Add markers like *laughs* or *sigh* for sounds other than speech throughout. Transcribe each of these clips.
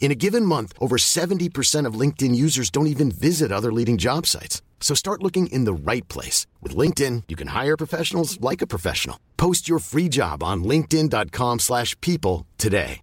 In a given month, over 70% of LinkedIn users don't even visit other leading job sites. So start looking in the right place. With LinkedIn, you can hire professionals like a professional. Post your free job on linkedin.com/people slash people today.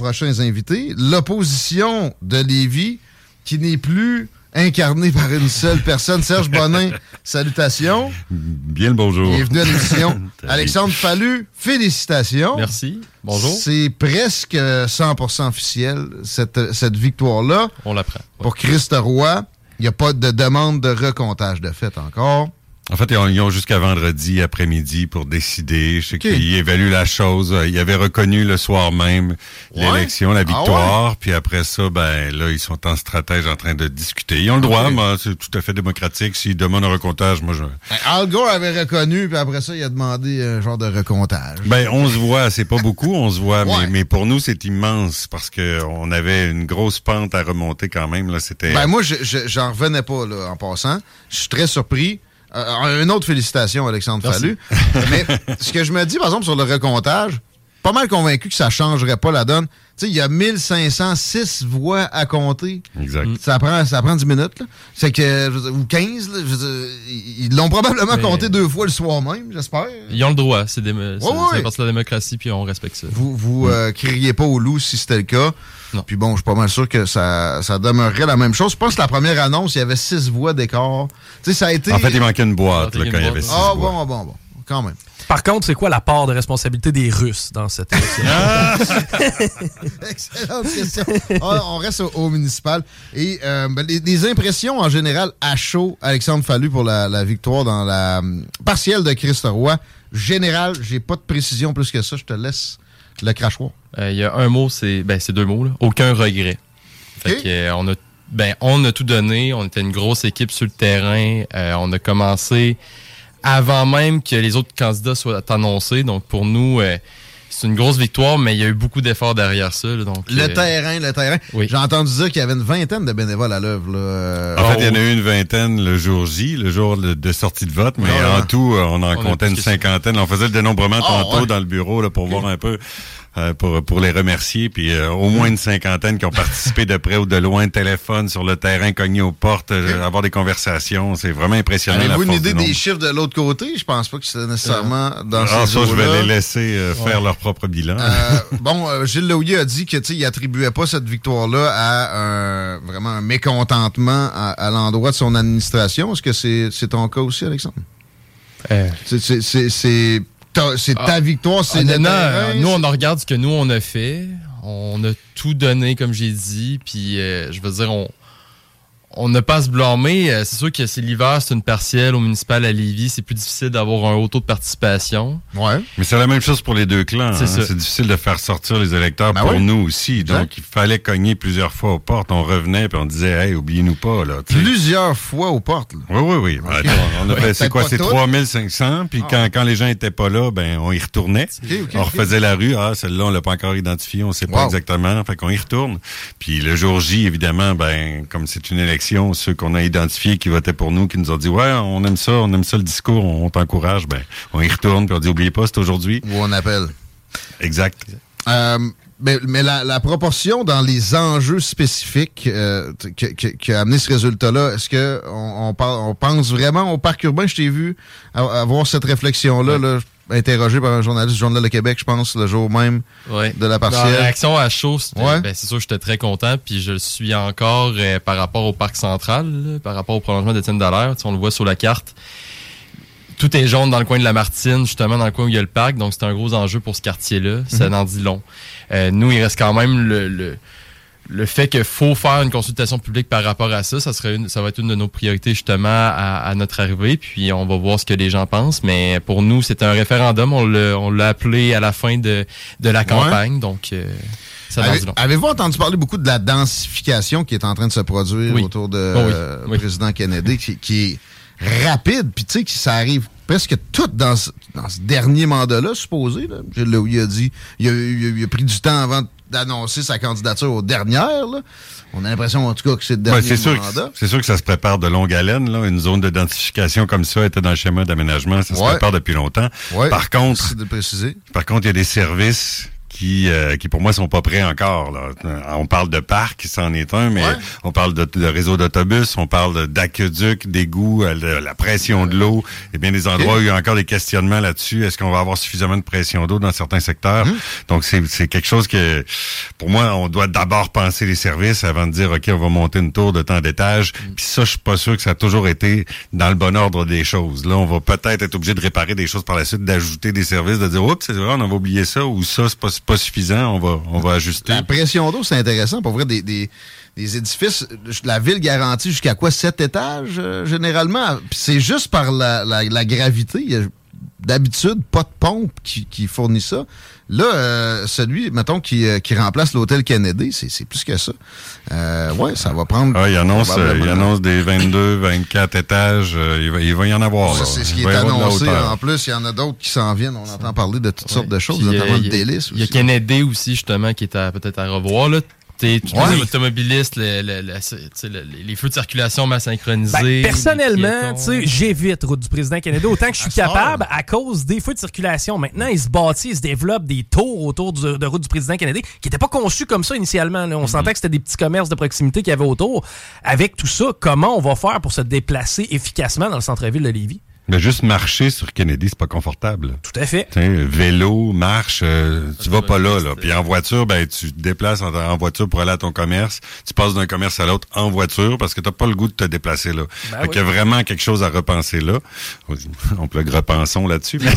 prochains invités. L'opposition de Lévis, qui n'est plus incarnée par une seule personne. Serge Bonin, salutations. Bien le bonjour. Bienvenue à l'émission. *laughs* Alexandre Fallu, félicitations. Merci. Bonjour. C'est presque 100% officiel, cette, cette victoire-là. On l'apprend. Pour Christ Roy, il n'y a pas de demande de recomptage de fait encore. En fait, ils ont, jusqu'à vendredi après-midi pour décider. Je sais qu'ils évaluent la chose. Ils avaient reconnu le soir même l'élection, la Ah victoire. Puis après ça, ben là, ils sont en stratège en train de discuter. Ils ont le droit, Ok. moi, c'est tout à fait démocratique. S'ils demandent un recomptage, moi, je... Ben, Al Gore avait reconnu, puis après ça, il a demandé un genre de recomptage. Ben, on se voit, c'est pas beaucoup, on se voit, Ouais. mais, mais pour nous, c'est immense parce que on avait une grosse pente à remonter quand même. Là, c'était. Ben moi, je- je- j'en revenais pas là, en passant. Je suis très surpris. Euh, une autre félicitation, Alexandre Merci. Fallu. Mais *laughs* ce que je me dis, par exemple, sur le recomptage, pas mal convaincu que ça changerait pas la donne. Tu sais, il y a 1506 voix à compter. Exact. Ça prend, ça prend 10 minutes. là. C'est que, ou 15, là, dire, ils l'ont probablement Mais- compté deux fois le soir même, j'espère. Ils ont le droit. C'est Ouais, c'est la démocratie, puis on respecte ça. Vous, vous euh, crieriez pas au loup si c'était le cas. Non. Puis bon, je suis pas mal sûr que ça, ça demeurerait la même chose. Je pense que la première annonce, il y avait six voix d'écart. Tu sais, ça a été. En fait, il manquait une boîte Ah, là, quand il y avait six Ah voix. bon, bon, bon. Quand même. Par contre, c'est quoi la part de responsabilité des Russes dans cette élection? *laughs* Excellente question. Ah, on reste au, au municipal. Et euh, ben, les, les impressions en général à chaud, Alexandre Fallu pour la, la victoire dans la hum, partielle de Christ Roy. Général, j'ai pas de précision plus que ça. Je te laisse le crachoir. Euh, Il y a un mot, c'est ben, deux mots. Là. Aucun regret. Fait Ok. que, euh, on a ben on a tout donné. On était une grosse équipe sur le terrain. Euh, on a commencé avant même que les autres candidats soient annoncés. Donc pour nous, c'est une grosse victoire, mais il y a eu beaucoup d'efforts derrière ça. là. donc Le euh, terrain, le terrain. Oui. J'ai entendu dire qu'il y avait une vingtaine de bénévoles à l'œuvre. là. Euh, En fait, il y en a eu une vingtaine le jour J, le jour de sortie de vote, mais Ah, en tout, euh, on en On comptait une cinquantaine. On faisait le dénombrement Ah, tantôt ouais. dans le bureau là, pour voir un peu, euh, pour, pour les remercier. Puis euh, au moins une cinquantaine qui ont participé de près ou de loin, téléphone sur le terrain, cogner aux portes, euh, avoir des conversations. C'est vraiment impressionnant. Avez-vous une idée des chiffres de l'autre côté? Je pense pas que c'est nécessairement dans Ah, ces ça, je vais les laisser euh, faire leur propre bilan. Euh, *laughs* bon, euh, Gilles Laouillet a dit que tu sais, il attribuait pas cette victoire-là à un, vraiment un mécontentement à, à l'endroit de son administration. Est-ce que c'est c'est ton cas aussi, Alexandre? euh, C'est- C'est ta, Ah, victoire, c'est le terrain, euh, nous, on regarde ce que nous, on a fait. On a tout donné, comme j'ai dit. Puis, euh, je veux dire, on on n'a pas à se blâmer. Euh, C'est sûr que c'est l'hiver, c'est une partielle au municipal à Lévis. C'est plus difficile d'avoir un haut taux de participation. Ouais. Mais c'est la même chose pour les deux clans. C'est hein. ça. C'est difficile de faire sortir les électeurs Ben pour oui. nous aussi. Exact. Donc, il fallait cogner plusieurs fois aux portes. On revenait puis on disait, hey, oubliez-nous pas, là. Plusieurs fois aux portes. là. Oui, oui, oui. Ben, attends, on a fait, c'est quoi, c'est toutes. 3500, puis quand, quand les gens étaient pas là, ben, on y retournait. On refaisait la rue. Ah, celle-là, on l'a pas encore identifiée, on sait pas exactement. Fait qu'on y retourne. Puis le jour J, évidemment, ben, comme c'est une élection, ceux qu'on a identifiés qui votaient pour nous, qui nous ont dit, ouais, on aime ça, on aime ça le discours, on, t'encourage, ben, on y retourne, puis on dit, oubliez pas, c'est aujourd'hui. Où on appelle. Exact. Euh, mais mais la, la proportion dans les enjeux spécifiques euh, que- qui a amené ce résultat-là, est-ce que on, on, par- on pense vraiment au parc urbain? Je t'ai vu avoir cette réflexion-là, là, interrogé par un journaliste du Journal de Québec, je pense, le jour même Ouais. de la Dans la partielle. réaction à chaud, Ouais. ben, c'est sûr j'étais très content. Puis je le suis encore euh, par rapport au parc central, là, par rapport au prolongement d'Étienne Dallaire. Tu sais, on le voit sur la carte. Tout est jaune dans le coin de la Martine, justement dans le coin où il y a le parc. Donc c'est un gros enjeu pour ce quartier-là. Ça Mhm. en dit long. Euh, nous, il reste quand même le, le, le fait qu'il faut faire une consultation publique par rapport à ça. Ça serait une, ça va être une de nos priorités justement à, à notre arrivée. Puis on va voir ce que les gens pensent. Mais pour nous, c'est un référendum. On l'a, on l'a appelé à la fin de, de la campagne. Donc euh, ça en Avez- dit long. Avez-vous entendu parler beaucoup de la densification qui est en train de se produire Oui. autour de oui, euh, oui. président Kennedy, qui, qui est rapide, puis tu sais, que ça arrive presque tout dans ce, dans ce dernier mandat-là, supposé. Là. Je- là où il a dit, il a, il a- il a pris du temps avant d'annoncer sa candidature aux dernières. là. On a l'impression, en tout cas, que c'est le dernier c'est sûr, mandat. c'est sûr que ça se prépare de longue haleine. Là. Une zone d'identification comme ça était dans le schéma d'aménagement. Ça se prépare depuis longtemps. Ouais, Par contre, de préciser. Par contre, il y a des services qui, euh, qui pour moi, sont pas prêts encore. Là. On parle de parc, c'en est un, mais Ouais. on parle de, de réseau d'autobus, on parle d'aqueduc, d'égouts, euh, de la pression de l'eau. Et bien des endroits où il y a encore des questionnements là-dessus. Est-ce qu'on va avoir suffisamment de pression d'eau dans certains secteurs? Hum. Donc, c'est quelque chose que, pour moi, on doit d'abord penser les services avant de dire, OK, on va monter une tour de tant d'étages. Hum. Puis ça, je suis pas sûr que ça a toujours été dans le bon ordre des choses. Là, on va peut-être être obligé de réparer des choses par la suite, d'ajouter des services, de dire, oups, c'est vrai, on avait oublié ça, ou ça, c'est pas, pas suffisant, on va, ajuster. La pression d'eau, c'est intéressant. Pour vrai, des, des, des édifices, la ville garantit jusqu'à quoi? Sept étages, euh, généralement? C'est juste par la, la gravité. D'habitude pas de pompe qui, qui fournit ça. Là, euh, celui, mettons, qui, euh, qui remplace l'hôtel Kennedy, c'est c'est plus que ça. Euh, ouais, ça va prendre... Ah, il annonce, euh, il annonce des 22, 24 étages, euh, il, va, il va y en avoir. Ça, c'est ce qui est annoncé. En plus, il y en a d'autres qui s'en viennent. On entend parler de toutes sortes de choses, Puis, notamment il de y a- délices Il y a aussi. Kennedy aussi, justement, qui est à- peut-être à revoir. Là. T'es- tous Ouais. les automobilistes, le- le- le- les feux de circulation mal synchronisés. Ben, personnellement, j'évite route du président Kennedy autant que je suis *laughs* capable à cause des feux de circulation. Maintenant, il se bâtit, il se développe des tours autour du- de route du président Kennedy qui n'étaient pas conçus comme ça initialement. là. On sentait que c'était des petits commerces de proximité qu'il y avait autour. Avec tout ça, comment on va faire pour se déplacer efficacement dans le centre-ville de Lévis? Mais juste marcher sur Kennedy, c'est pas confortable. Tout à fait. Tu sais, vélo, marche, euh, tu vas pas là, là. Puis en voiture, ben tu te déplaces en, en voiture pour aller à ton commerce. Tu passes d'un commerce à l'autre en voiture parce que t'as pas le goût de te déplacer là. Ben fait oui. qu'il y a vraiment quelque chose à repenser là. On peut le repensons là-dessus. Mais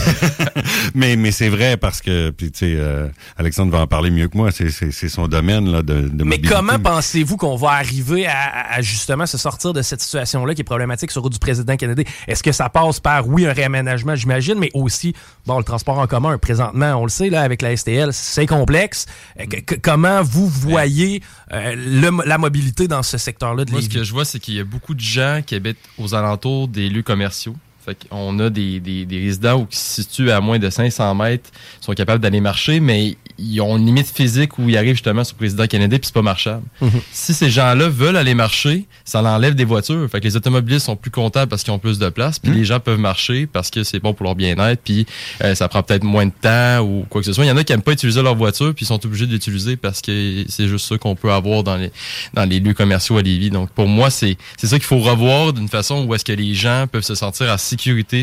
*laughs* mais, mais c'est vrai parce que puis tu sais, euh, Alexandre va en parler mieux que moi. C'est c'est c'est son domaine là de, de Mais comment pensez-vous qu'on va arriver à, à- à justement se sortir de cette situation-là qui est problématique sur route du président Kennedy? Est-ce que ça passe par, oui, un réaménagement, j'imagine, mais aussi, bon, le transport en commun, présentement, on le sait, là, avec la STL, c'est complexe. Euh, que- comment vous voyez euh, le- la mobilité dans ce secteur-là de Moi, ce que je vois, c'est qu'il y a beaucoup de gens qui habitent aux alentours des lieux commerciaux. Fait qu'on a des, des, des résidents où, qui se situent à moins de 500 mètres, sont capables d'aller marcher, mais ils ont une limite physique où ils arrivent justement sur le président Kennedy, puis c'est pas marchable. Si ces gens-là veulent aller marcher, ça l'enlève des voitures. Fait que les automobilistes sont plus comptables parce qu'ils ont plus de place, puis les gens peuvent marcher parce que c'est bon pour leur bien-être, puis euh, ça prend peut-être moins de temps ou quoi que ce soit. Il y en a qui aiment pas utiliser leur voiture, puis ils sont obligés de l'utiliser parce que c'est juste ça qu'on peut avoir dans les dans les lieux commerciaux à Lévis. Donc pour moi, c'est c'est ça qu'il faut revoir d'une façon où est-ce que les gens peuvent se sentir en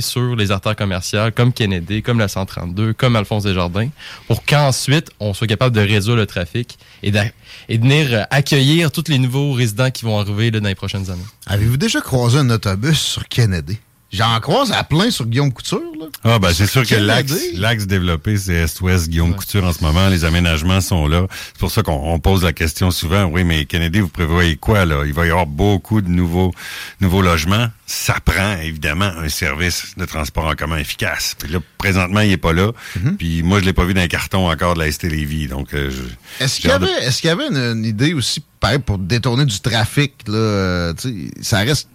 sur les artères commerciales comme Kennedy, comme la 132, comme Alphonse Desjardins, pour qu'ensuite on soit capable de réduire le trafic et, de venir euh, accueillir tous les nouveaux résidents qui vont arriver dans les prochaines années. Avez-vous déjà croisé un autobus sur Kennedy? J'en croise à plein sur Guillaume Couture, là. Ah ben c'est sûr que l'axe l'axe développé c'est Est-Ouest Guillaume Couture en ce moment, les aménagements sont là. C'est pour ça qu'on on pose la question souvent, oui mais Kennedy vous prévoyez quoi là? Il va y avoir beaucoup de nouveaux nouveaux logements, ça prend évidemment un service de transport en commun efficace. Puis là présentement il est pas là, Mm-hmm. puis moi je l'ai pas vu dans un carton encore de la ST Lévis donc euh, je- Est-ce qu'il y de- qu'il y avait une, une idée aussi, pareil, pour détourner du trafic, là, euh, tu sais, ça reste,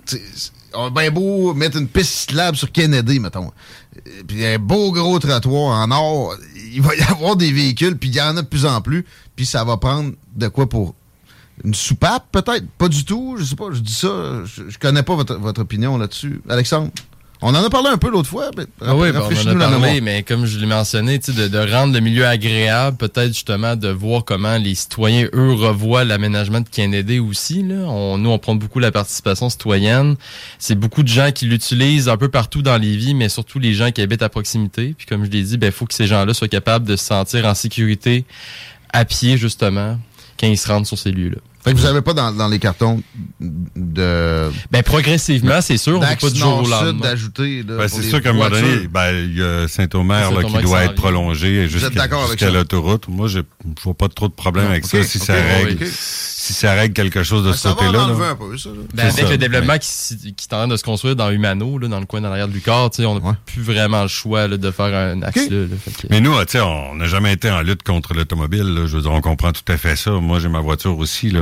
on bien beau mettre une piste cyclable sur Kennedy, mettons, puis un beau gros trottoir en or, il va y avoir des véhicules, puis il y en a de plus en plus, puis ça va prendre de quoi pour une soupape, peut-être? Pas du tout, je sais pas, je dis ça, je, je connais pas votre, votre opinion là-dessus. Alexandre? On en a parlé un peu l'autre fois, mais Ah oui, ben, on en a parlé, mais comme je l'ai mentionné, de, de rendre le milieu agréable, peut-être justement de voir comment les citoyens, eux, revoient l'aménagement de Kennedy aussi. Là. On, nous, on prend beaucoup la participation citoyenne. C'est beaucoup de gens qui l'utilisent un peu partout dans les vies, mais surtout les gens qui habitent à proximité. Puis comme je l'ai dit, il faut que ces gens-là soient capables de se sentir en sécurité à pied, justement. Quand ils se rendent sur ces lieux-là. Fait que vous n'avez pas dans, dans, les cartons de. Ben, progressivement, c'est sûr. On ne pas du jour au lendemain. d'ajouter. Ben, c'est sûr qu'à un moment donné, ben, il y a Saint-Omer Saint qui doit être prolongé jusqu'à jusqu l'autoroute. Moi, je ne vois pas trop de problème avec ça si ça règle si ça règle quelque chose de ben, ce côté-là. un peu, ça. Ben, avec le développement qui, qui est en train de se construire dans Humano, là, dans le coin dans l'arrière de Lucar, on n'a plus vraiment le choix là, de faire un axe là. Mais nous, on n'a jamais été en lutte contre l'automobile. Je veux dire, on comprend tout à fait ça. Moi, j'ai ma voiture aussi.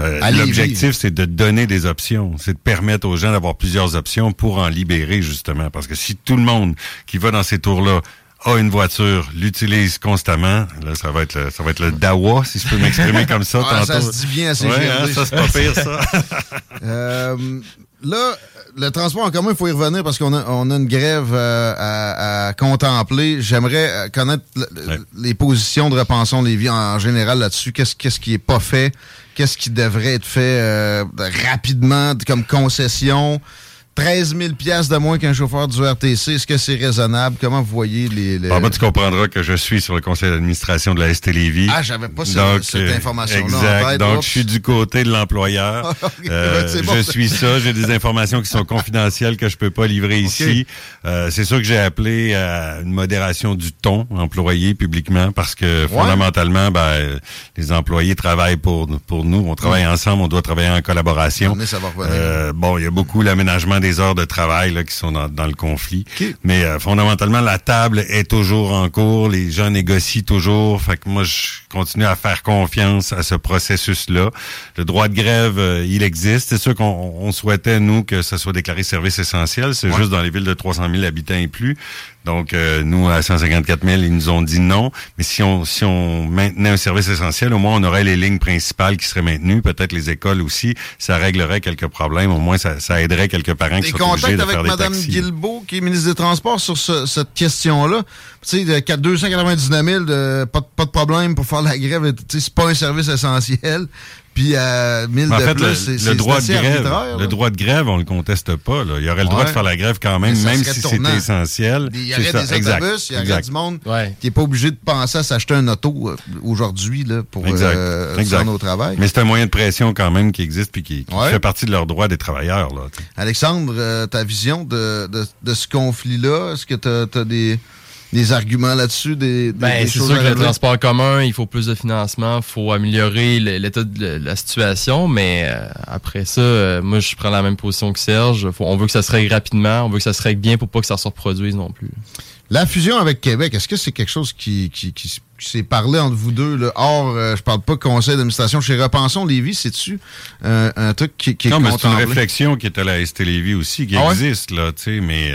Euh, L'objectif, c'est de donner des options. C'est de permettre aux gens d'avoir plusieurs options pour en libérer, justement. Parce que si tout le monde qui va dans ces tours-là a une voiture, l'utilise constamment. Là, ça va être le, ça va être le dawa, si je peux m'exprimer comme ça. *laughs* Ah, ça se dit bien assez ouais, hein, Ça, c'est pas pire, ça. *laughs* *laughs* euh, là, le transport en commun, il faut y revenir parce qu'on a, on a une grève euh, à, à, contempler. J'aimerais euh, connaître les positions de Repensons Lévis en général là-dessus. Qu'est-ce, qu'est-ce qui est pas fait? Qu'est-ce qui devrait être fait euh, rapidement comme concession? 13 000 de moins qu'un chauffeur du RTC, est-ce que c'est raisonnable? Comment vous voyez les... les... Ah, ben, tu comprendras que je suis sur le conseil d'administration de la ST Lévis. Ah, j'avais pas Donc, cette, euh, information-là Exact. Donc, je suis du côté de l'employeur. *laughs* euh, je suis ça. J'ai des informations qui sont confidentielles que je peux pas livrer ici. Euh, c'est sûr que j'ai appelé à une modération du ton employé publiquement parce que fondamentalement, ben, les employés travaillent pour, pour nous. On travaille ensemble, on doit travailler en collaboration. Euh, bon, il y a beaucoup l'aménagement des heures de travail là, qui sont dans, le conflit. Mais euh, fondamentalement, la table est toujours en cours. Les gens négocient toujours. Fait que moi, je continue à faire confiance à ce processus-là. Le droit de grève, euh, il existe. C'est sûr qu'on souhaitait, nous, que ça soit déclaré service essentiel. C'est juste dans les villes de 300 000 habitants et plus. Donc, euh, nous, à 154 000, ils nous ont dit non. Mais si on, si on maintenait un service essentiel, au moins, on aurait les lignes principales qui seraient maintenues, peut-être les écoles aussi. Ça réglerait quelques problèmes. Au moins, ça, ça aiderait quelques parents qui sont obligés de faire des Mme Guilbeault, qui est ministre des Transports, sur cette question-là. Tu sais, 299 000, de, pas, pas de problème pour faire la grève. C'est pas un service essentiel. Puis à 1000 en fait, de plus, le, droit de grève, le droit de grève, on le conteste pas. Là. Il y aurait le droit de faire la grève quand même, même si c'était essentiel. Il y aurait des autobus, il y aurait du monde qui n'est pas obligé de penser à s'acheter un auto euh, aujourd'hui là, pour euh, exact. au travail. Mais c'est un moyen de pression quand même qui existe puis qui, fait partie de leurs droits des travailleurs. Là, Alexandre, euh, ta vision de, de, de ce conflit-là, est-ce que tu as des des arguments là-dessus, des, ben, C'est sûr que le transport commun, il faut plus de financement, il faut améliorer l'état de la situation, mais euh, après ça, euh, moi, je prends la même position que Serge. on veut que ça se règle rapidement, on veut que ça se règle bien pour pas que ça se reproduise non plus. La fusion avec Québec, est-ce que c'est quelque chose qui, qui, qui, s'est parlé entre vous deux? Là? Or, euh, je parle pas conseil d'administration. Chez Repensons Lévis, c'est-tu un truc qui, qui non, est Non, mais c'est une réflexion qui est à la ST Lévis aussi, qui ah existe, là, tu sais, mais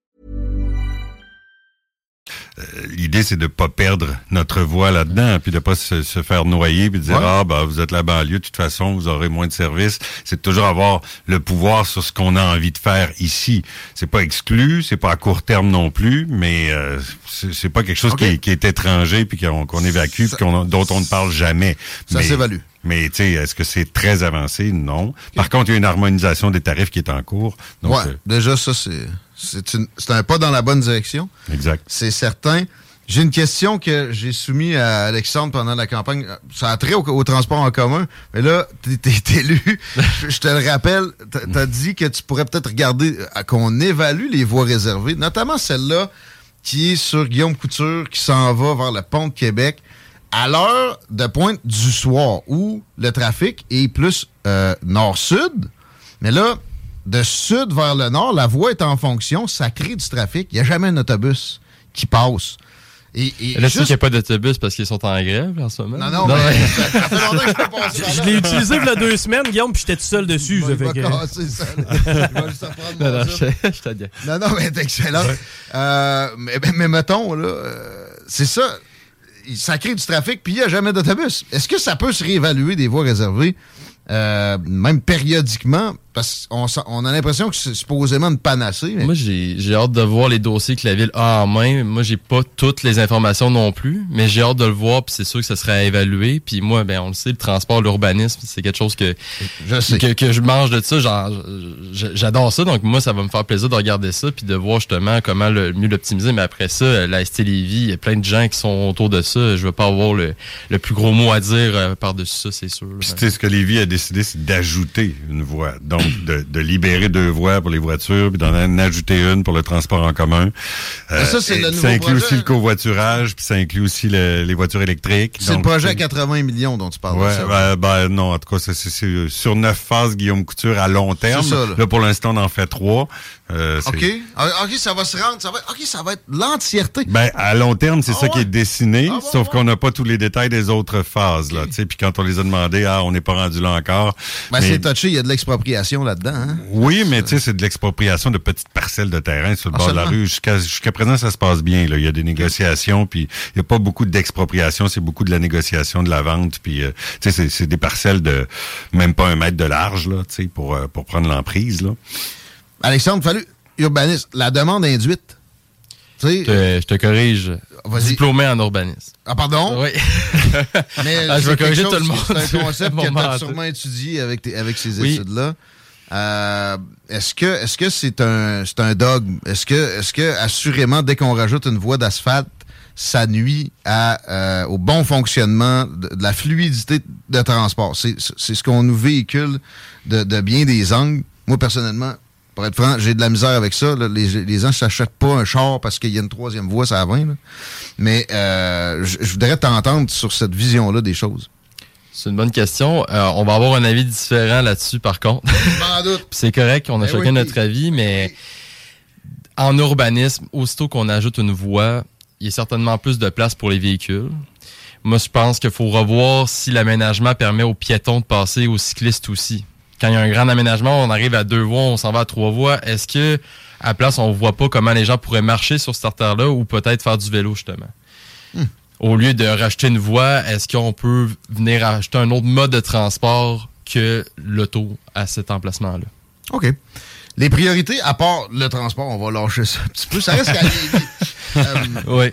Euh, l'idée, c'est de pas perdre notre voix là-dedans, puis de pas se, faire noyer, puis de dire ah bah vous êtes la banlieue, de toute façon vous aurez moins de services. C'est toujours avoir le pouvoir sur ce qu'on a envie de faire ici. C'est pas exclu, c'est pas à court terme non plus, mais euh, c'est pas quelque chose qui, est, étranger puis qu'on évacue, puis dont on ne parle jamais. Ça s'évalue. Mais tu sais, est-ce que c'est très avancé? Non. Par contre, il y a une harmonisation des tarifs qui est en cours. Donc, ouais, déjà, ça, c'est c'est un pas dans la bonne direction. Exact. C'est certain. J'ai une question que j'ai soumise à Alexandre pendant la campagne. Ça a trait au, transport en commun. Mais là, t'es élu. *laughs* je te le rappelle, t'as dit que tu pourrais peut-être regarder euh, qu'on évalue les voies réservées, notamment celle-là qui est sur Guillaume Couture, qui s'en va vers le pont de Québec. à l'heure de pointe du soir où le trafic est plus euh, nord-sud, mais là, de sud vers le nord, la voie est en fonction, ça crée du trafic. Il n'y a jamais un autobus qui passe. Et, et Là, juste- qu'il n'y a pas d'autobus parce qu'ils sont en grève en ce moment. Non, non, mais ça, *laughs* ça fait longtemps que je peux Je l'ai utilisé il y a deux semaines, Guillaume, puis j'étais tout seul dessus. ça Il fait va que- casser ça. Juste Non, non, je, je. Non, non, mais c'est excellent. Euh, mais mettons, là, euh, c'est ça. Ça crée du trafic, puis il n'y a jamais d'autobus. Est-ce que ça peut se réévaluer des voies réservées, euh, même périodiquement? Parce qu'on on a l'impression que c'est supposément une panacée. mais- Moi, j'ai j'ai hâte de voir les dossiers que la ville a en main. Moi, j'ai pas toutes les informations non plus, mais j'ai hâte de le voir, puis c'est sûr que ça sera à évaluer. Puis moi, ben, on le sait, le transport, l'urbanisme, c'est quelque chose que je, sais. Que, que je mange de ça. J'adore ça, donc moi, ça va me faire plaisir de regarder ça, puis de voir justement comment le mieux l'optimiser. Mais après ça, la ST Lévis, il y a plein de gens qui sont autour de ça. Je veux pas avoir le, le plus gros mot à dire euh, par-dessus ça, c'est sûr. Puis, tu sais, ce que Lévis a décidé, c'est d'ajouter une voie. Donc, de, de libérer deux voies pour les voitures, puis d'en en ajouter une pour le transport en commun. Euh, ça, c'est le nouveau ça inclut projet. aussi le covoiturage, puis ça inclut aussi le- les voitures électriques. C'est le projet à 80 millions dont tu parles. Ouais, ça? ben, ben, non, en tout cas, c'est- sur neuf phases, Guillaume Couture, à long terme. C'est ça, là. là. pour l'instant, on en fait trois. Euh, OK. Ah, OK, ça va se rendre. Ça va, OK, ça va être l'entièreté. Ben, à long terme, c'est Ah ça qui est dessiné, Ah bon, sauf qu'on n'a pas tous les détails des autres phases, là, tu sais, puis quand on les a demandés, ah, on n'est pas rendu là encore. Ben, c'est touché, il y a de l'expropriation là-dedans. Hein? oui, mais tu sais, c'est de l'expropriation de petites parcelles de terrain sur le Ah, bord de la rue. Jusqu'à présent, ça se passe bien. Là. Il y a des négociations, puis il n'y a pas beaucoup d'expropriation, c'est beaucoup de la négociation, de la vente. Puis, euh, tu sais, c'est- des parcelles de même pas un mètre de large, là, tu sais, pour, euh, pour prendre l'emprise, là. Alexandre Fallu, urbaniste, la demande induite. Tu sais, Je te, je te corrige. Vas-y. Diplômé en urbanisme. Ah, pardon? Oui. Mais *laughs* Ah, je c'est vais quelque corriger chose- tout le monde. C'est un concept *laughs* que tu sûrement étudié avec, tes- avec ces Oui. études-là. Euh, est-ce que est-ce que c'est un c'est un dogme? Est-ce que est-ce que assurément dès qu'on rajoute une voie d'asphalte, ça nuit euh, au bon fonctionnement de, la fluidité de transport? C'est ce qu'on nous véhicule de, bien des angles. Moi personnellement, pour être franc, j'ai de la misère avec ça. Les, les gens ne s'achètent pas un char parce qu'il y a une troisième voie, ça à 20. là. Mais euh, je voudrais t'entendre sur cette vision-là des choses. C'est une bonne question. Euh, on va avoir un avis différent là-dessus, par contre. *laughs* C'est correct, on a Ben chacun oui. notre avis, mais en urbanisme, aussitôt qu'on ajoute une voie, il y a certainement plus de place pour les véhicules. Moi, je pense qu'il faut revoir si l'aménagement permet aux piétons de passer, aux cyclistes aussi. Quand il y a un grand aménagement, on arrive à deux voies, on s'en va à trois voies. Est-ce que, à la place, on voit pas comment les gens pourraient marcher sur cette artère-là ou peut-être faire du vélo, justement? Au lieu de racheter une voie, est-ce qu'on peut venir acheter un autre mode de transport que l'auto à cet emplacement-là? OK. Les priorités, à part le transport, on va lâcher ça un petit peu. Ça reste. *laughs* Euh, Oui.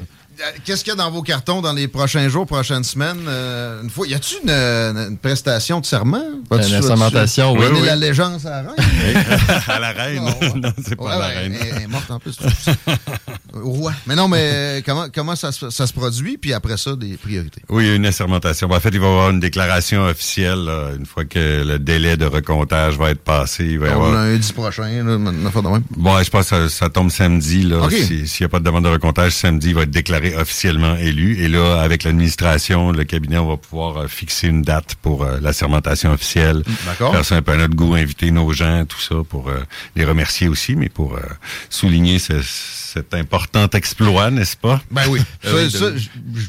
Qu'est-ce qu'il y a dans vos cartons dans les prochains jours, prochaines semaines? Euh, une fois, y a-tu une, une prestation de serment? Une assermentation, oui, donner oui. l'allégeance à la reine? *laughs* *laughs* à la reine. Non, non, c'est pas Ouais, la ouais, reine. Elle, est morte en plus. *laughs* Au roi. Mais non, mais comment, comment ça, se- ça se produit? Puis après ça, des priorités? Oui, il y a une assermentation. En fait, il va y avoir une déclaration officielle là, une fois que le délai de recomptage va être passé. Il va y Donc, avoir... lundi prochain, là, une affaire de même. Bon, je pense que ça, ça tombe samedi. Si- S'il n'y a pas de demande de recomptage, samedi, il va être déclaré officiellement élu. Et là, avec l'administration, le cabinet, on va pouvoir euh, fixer une date pour euh, la sermentation officielle. D'accord. Faire ça un peu à notre goût, inviter nos gens, tout ça, pour euh, les remercier aussi, mais pour souligner ce- cet important exploit, n'est-ce pas? Ben oui. *laughs* Ça, ça,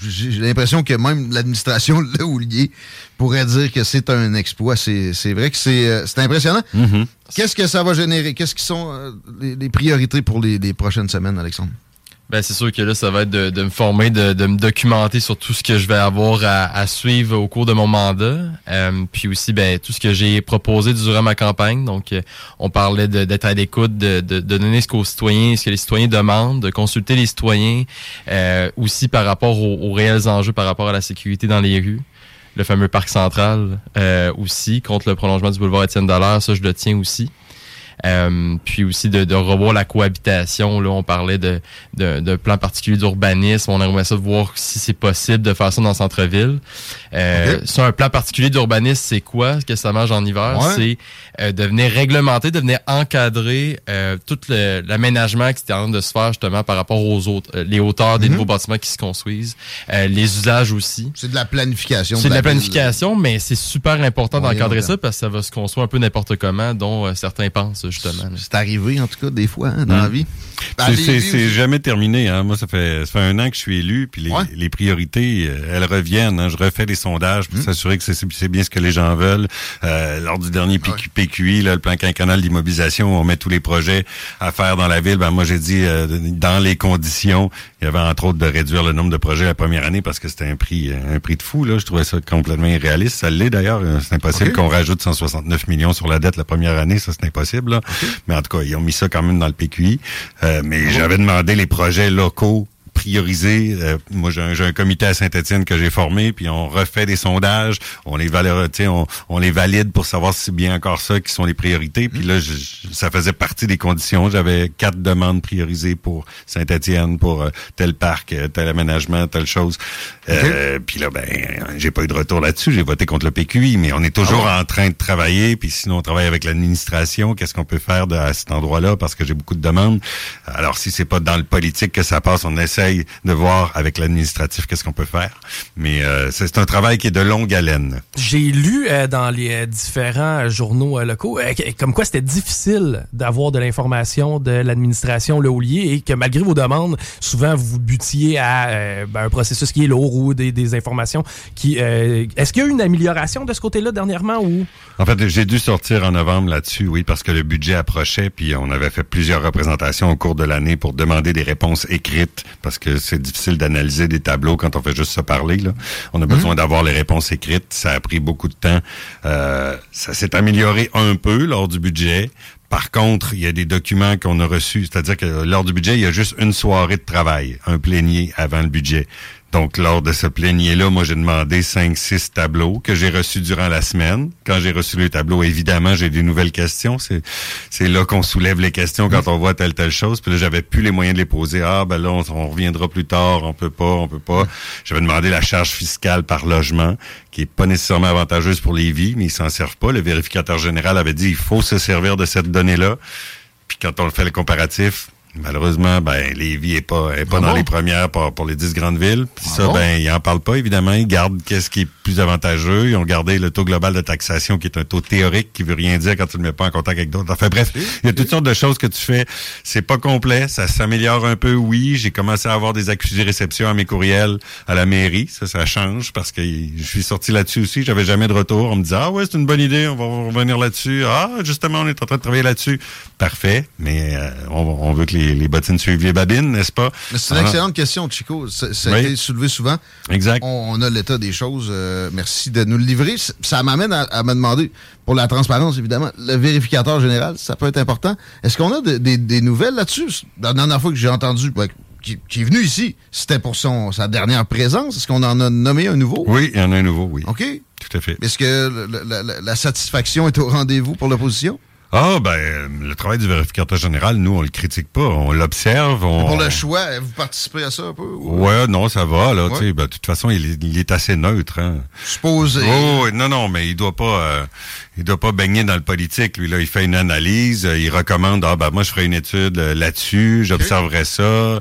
J'ai l'impression que même l'administration *laughs* l'a oublié pourrait dire que c'est un exploit. C'est vrai que c'est c'est impressionnant. Mm-hmm. Qu'est-ce que ça va générer? Qu'est-ce qui sont les, les priorités pour les, les prochaines semaines, Alexandre? Ben, c'est sûr que là, ça va être de, de me former, de, de me documenter sur tout ce que je vais avoir à, à suivre au cours de mon mandat. Euh, puis aussi, ben, tout ce que j'ai proposé durant ma campagne. Donc, euh, on parlait d'être à l'écoute, de, de, donner ce qu'aux citoyens, ce que les citoyens demandent, de consulter les citoyens, euh, aussi par rapport aux, aux réels enjeux par rapport à la sécurité dans les rues. Le fameux parc central euh, aussi, contre le prolongement du boulevard Étienne Dallaire, ça, je le tiens aussi. Euh, puis aussi de, de revoir la cohabitation. Là, on parlait de, de, de plan particulier d'urbanisme. On aimerait ça voir si c'est possible de faire ça dans le centre-ville. Euh, ça, un plan particulier d'urbanisme, c'est quoi? Que ça mange en hiver? Ouais. C'est euh, de venir réglementer, de venir encadrer euh, tout le- l'aménagement qui est en train de se faire justement par rapport aux autres, euh, les hauteurs des Mhm. nouveaux bâtiments qui se construisent, euh, les usages aussi. C'est de la planification. C'est de la ville. planification, mais c'est super important d'encadrer ça parce que ça va se construire un peu n'importe comment, dont euh, certains pensent justement. C'est arrivé, en tout cas, des fois, hein, dans Mm. la vie. Ben, C'est- c'est jamais terminé. Hein. Moi, ça fait, ça fait un an que je suis élu, puis les, Ouais. les priorités, elles reviennent. hein. Je refais des sondages pour s'assurer que c'est bien ce que les gens veulent. Euh, lors du dernier PQ, PQI, là, le plan quinquennal d'immobilisation, on met tous les projets à faire dans la ville. Ben, moi, j'ai dit, euh, dans les conditions, il y avait entre autres de réduire le nombre de projets la première année parce que c'était un prix euh, un prix de fou. Là. Je trouvais ça complètement irréaliste. Ça l'est d'ailleurs. Euh, C'est impossible qu'on rajoute 169 millions sur la dette la première année. Ça, c'est impossible. Là. Mais en tout cas, ils ont mis ça quand même dans le PQI. Euh, mais j'avais demandé les projets locaux priorisés. Euh, moi, j'ai un, comité à Saint-Étienne que j'ai formé, puis on refait des sondages, on les sais, on, on les valide pour savoir si c'est bien encore ça qui sont les priorités. Puis là, je- ça faisait partie des conditions. J'avais quatre demandes priorisées pour Saint-Étienne, pour euh, tel parc, euh, tel aménagement, telle chose. Euh, Puis là, ben, j'ai pas eu de retour là-dessus. J'ai voté contre le PQI, mais on est toujours en train de travailler. Puis sinon, on travaille avec l'administration. Qu'est-ce qu'on peut faire de, à cet endroit-là? Parce que j'ai beaucoup de demandes. Alors, si c'est pas dans le politique que ça passe, on essaye de voir avec l'administratif qu'est-ce qu'on peut faire. Mais euh, c'est un travail qui est de longue haleine. J'ai lu euh, dans les euh, différents journaux locaux comme quoi c'était difficile d'avoir de l'information de l'administration Le Houlier et que malgré vos demandes, souvent vous butiez à ben, un processus qui est lourd ou des, des informations qui... Est-ce qu'il y a eu une amélioration de ce côté-là dernièrement ou... En fait, j'ai dû sortir en novembre là-dessus, oui, parce que le budget approchait, puis on avait fait plusieurs représentations au cours de l'année pour demander des réponses écrites, parce que c'est difficile d'analyser des tableaux quand on fait juste se parler. Là. On a besoin d'avoir les réponses écrites. Ça a pris beaucoup de temps. Euh, ça s'est amélioré un peu lors du budget. Par contre, il y a des documents qu'on a reçus, c'est-à-dire que lors du budget, il y a juste une soirée de travail, un plénier avant le budget. Donc, lors de ce plénier-là, moi, j'ai demandé cinq, six tableaux que j'ai reçus durant la semaine. Quand j'ai reçu les tableaux, évidemment, j'ai des nouvelles questions. C'est, c'est là qu'on soulève les questions quand on voit telle, telle chose. Puis là, j'avais plus les moyens de les poser. Ah, ben là, on, on reviendra plus tard. On peut pas, on peut pas. J'avais demandé la charge fiscale par logement, qui est pas nécessairement avantageuse pour les vies, mais ils s'en servent pas. Le vérificateur général avait dit, il faut se servir de cette Puis quand on fait le comparatif, Malheureusement, ben, Lévis est pas, est pas Ah dans bon? les premières pour, pour les dix grandes villes. Puis Ah ça, bon? ben, ils en parlent pas, évidemment. Ils gardent qu'est-ce qui est plus avantageux. Ils ont gardé le taux global de taxation, qui est un taux théorique, qui veut rien dire quand tu le mets pas en contact avec d'autres. Enfin, bref, il y a toutes sortes de choses que tu fais. C'est pas complet. Ça s'améliore un peu, oui. J'ai commencé à avoir des accusés réception à mes courriels à la mairie. Ça, ça change parce que je suis sorti là-dessus aussi. J'avais jamais de retour. On me disait, ah ouais, c'est une bonne idée. On va revenir là-dessus. Ah, justement, on est en train de travailler là-dessus. Parfait. Mais euh, on, on veut que les, les bottines suivent les babines, n'est-ce pas? C'est une Alors, excellente question, Chico. Ça, ça a Oui. été soulevé souvent. Exact. On, on a l'état des choses. Euh, merci de nous le livrer. Ça m'amène à, à me demander, pour la transparence, évidemment, le vérificateur général, ça peut être important. Est-ce qu'on a de- des- des nouvelles là-dessus? La dernière fois que j'ai entendu, ben, qui, qui est venu ici, c'était pour son, sa dernière présence. Est-ce qu'on en a nommé un nouveau? Oui, il y en a un nouveau, oui. OK. Tout à fait. Est-ce que la satisfaction est au rendez-vous pour l'opposition? Ah, ben, le travail du vérificateur général, nous, on le critique pas. On l'observe. On... Pour le choix, vous participez à ça un peu? ou- Ouais, non, ça va, là. Ouais. tu sais, ben, de toute façon, il est, il est assez neutre. Hein. Supposé. Oh, non, non, mais il doit pas, euh, il doit pas baigner dans le politique. Lui, là, il fait une analyse, euh, il recommande, ah, ben, moi, je ferai une étude euh, là-dessus, j'observerai ça. Euh,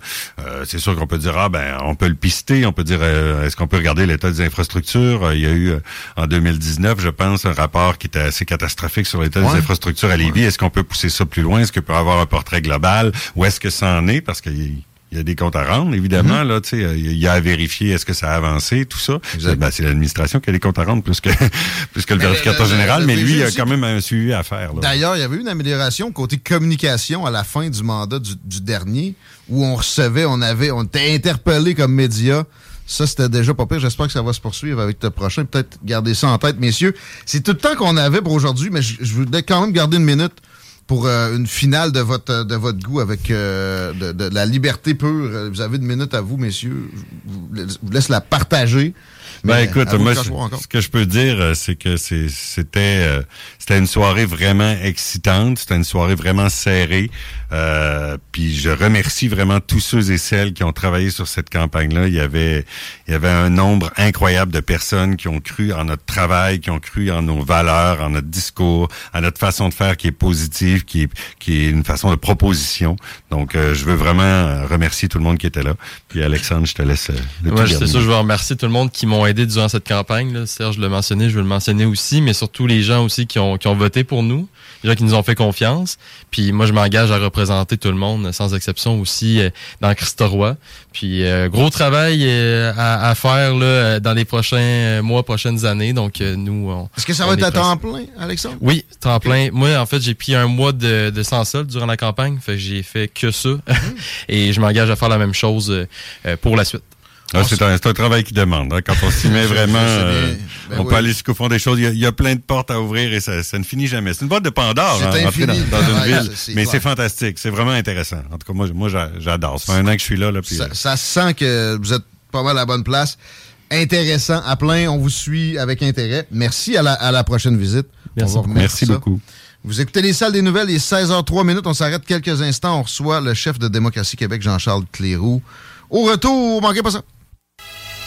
c'est sûr qu'on peut dire, ah, ben, on peut le pister, on peut dire, euh, est-ce qu'on peut regarder l'état des infrastructures? Il y a eu, en 2019, je pense, un rapport qui était assez catastrophique sur l'état Ouais. des infrastructures à Lévis. Est-ce qu'on peut pousser ça plus loin? Est-ce qu'on peut avoir un portrait global? Où est-ce que ça en est? Parce qu'il il y a des comptes à rendre, évidemment. Là, tu sais, euh, il y a à vérifier est-ce que ça a avancé, tout ça. Exact. Ben, c'est l'administration qui a des comptes à rendre plus que *laughs* plus que le Mais vérificateur le- général, le mais lui, il a quand même un suivi à faire. là. D'ailleurs, il y avait eu une amélioration côté communication à la fin du mandat du, du dernier, où on recevait, on avait, on était interpellé comme média. Ça, c'était déjà pas pire. J'espère que ça va se poursuivre avec le prochain. Peut-être garder ça en tête, messieurs. C'est tout le temps qu'on avait pour aujourd'hui, mais je, voulais quand même garder une minute pour euh, une finale de votre, de votre goût avec euh, de, de la liberté pure. Vous avez une minute à vous, messieurs. Je vous laisse la partager. Ben écoute, moi, ce que je peux dire, euh, c'est que c'est- c'était euh, c'était une soirée vraiment excitante, c'était une soirée vraiment serrée. Euh, puis je remercie vraiment tous ceux et celles qui ont travaillé sur cette campagne-là. Il y avait il y avait un nombre incroyable de personnes qui ont cru en notre travail, qui ont cru en nos valeurs, en notre discours, à notre façon de faire qui est positive, qui est qui est une façon de proposition. Donc euh, je veux vraiment remercier tout le monde qui était là. Puis Alexandre, je te laisse. euh, le tout c'est sûr, je veux remercier tout le monde qui m'ont aidé durant cette campagne. Là. Serge l'a mentionné, je veux le mentionner aussi, mais surtout les gens aussi qui ont, qui ont voté pour nous, les gens qui nous ont fait confiance. Puis moi, je m'engage à représenter tout le monde, sans exception aussi, euh, dans Christoroy. Puis euh, gros travail euh, à, à faire là, dans les prochains mois, prochaines années. Donc nous, Est-ce que ça va être à temps plein, Alexandre? Oui, temps plein. Moi, en fait, j'ai pris un mois de, de sans solde durant la campagne. Fait que j'ai fait que ça. *laughs* Et je m'engage à faire la même chose pour la suite. Ah, c'est un, travail qui demande. hein. Quand on s'y *laughs* met vraiment, euh, Ben on oui. peut aller jusqu'au fond des choses. Il y, a, il y a plein de portes à ouvrir et ça, ça ne finit jamais. C'est une boîte de Pandore, C'est hein, dans, dans une travail, ville. Mais c'est fantastique. C'est vraiment intéressant. En tout cas, moi, moi j'a- j'adore. Ça fait un an que je suis là. là puis, Ça, euh, ça se sent que vous êtes pas mal à la bonne place. Intéressant à plein. On vous suit avec intérêt. Merci à la, à la prochaine visite. Merci On va beaucoup. Vous écoutez les salles des nouvelles, il est 16h03 minutes. On s'arrête quelques instants. On reçoit le chef de Démocratie Québec, Jean-Charles Cléroux. Au retour, manquez pas ça.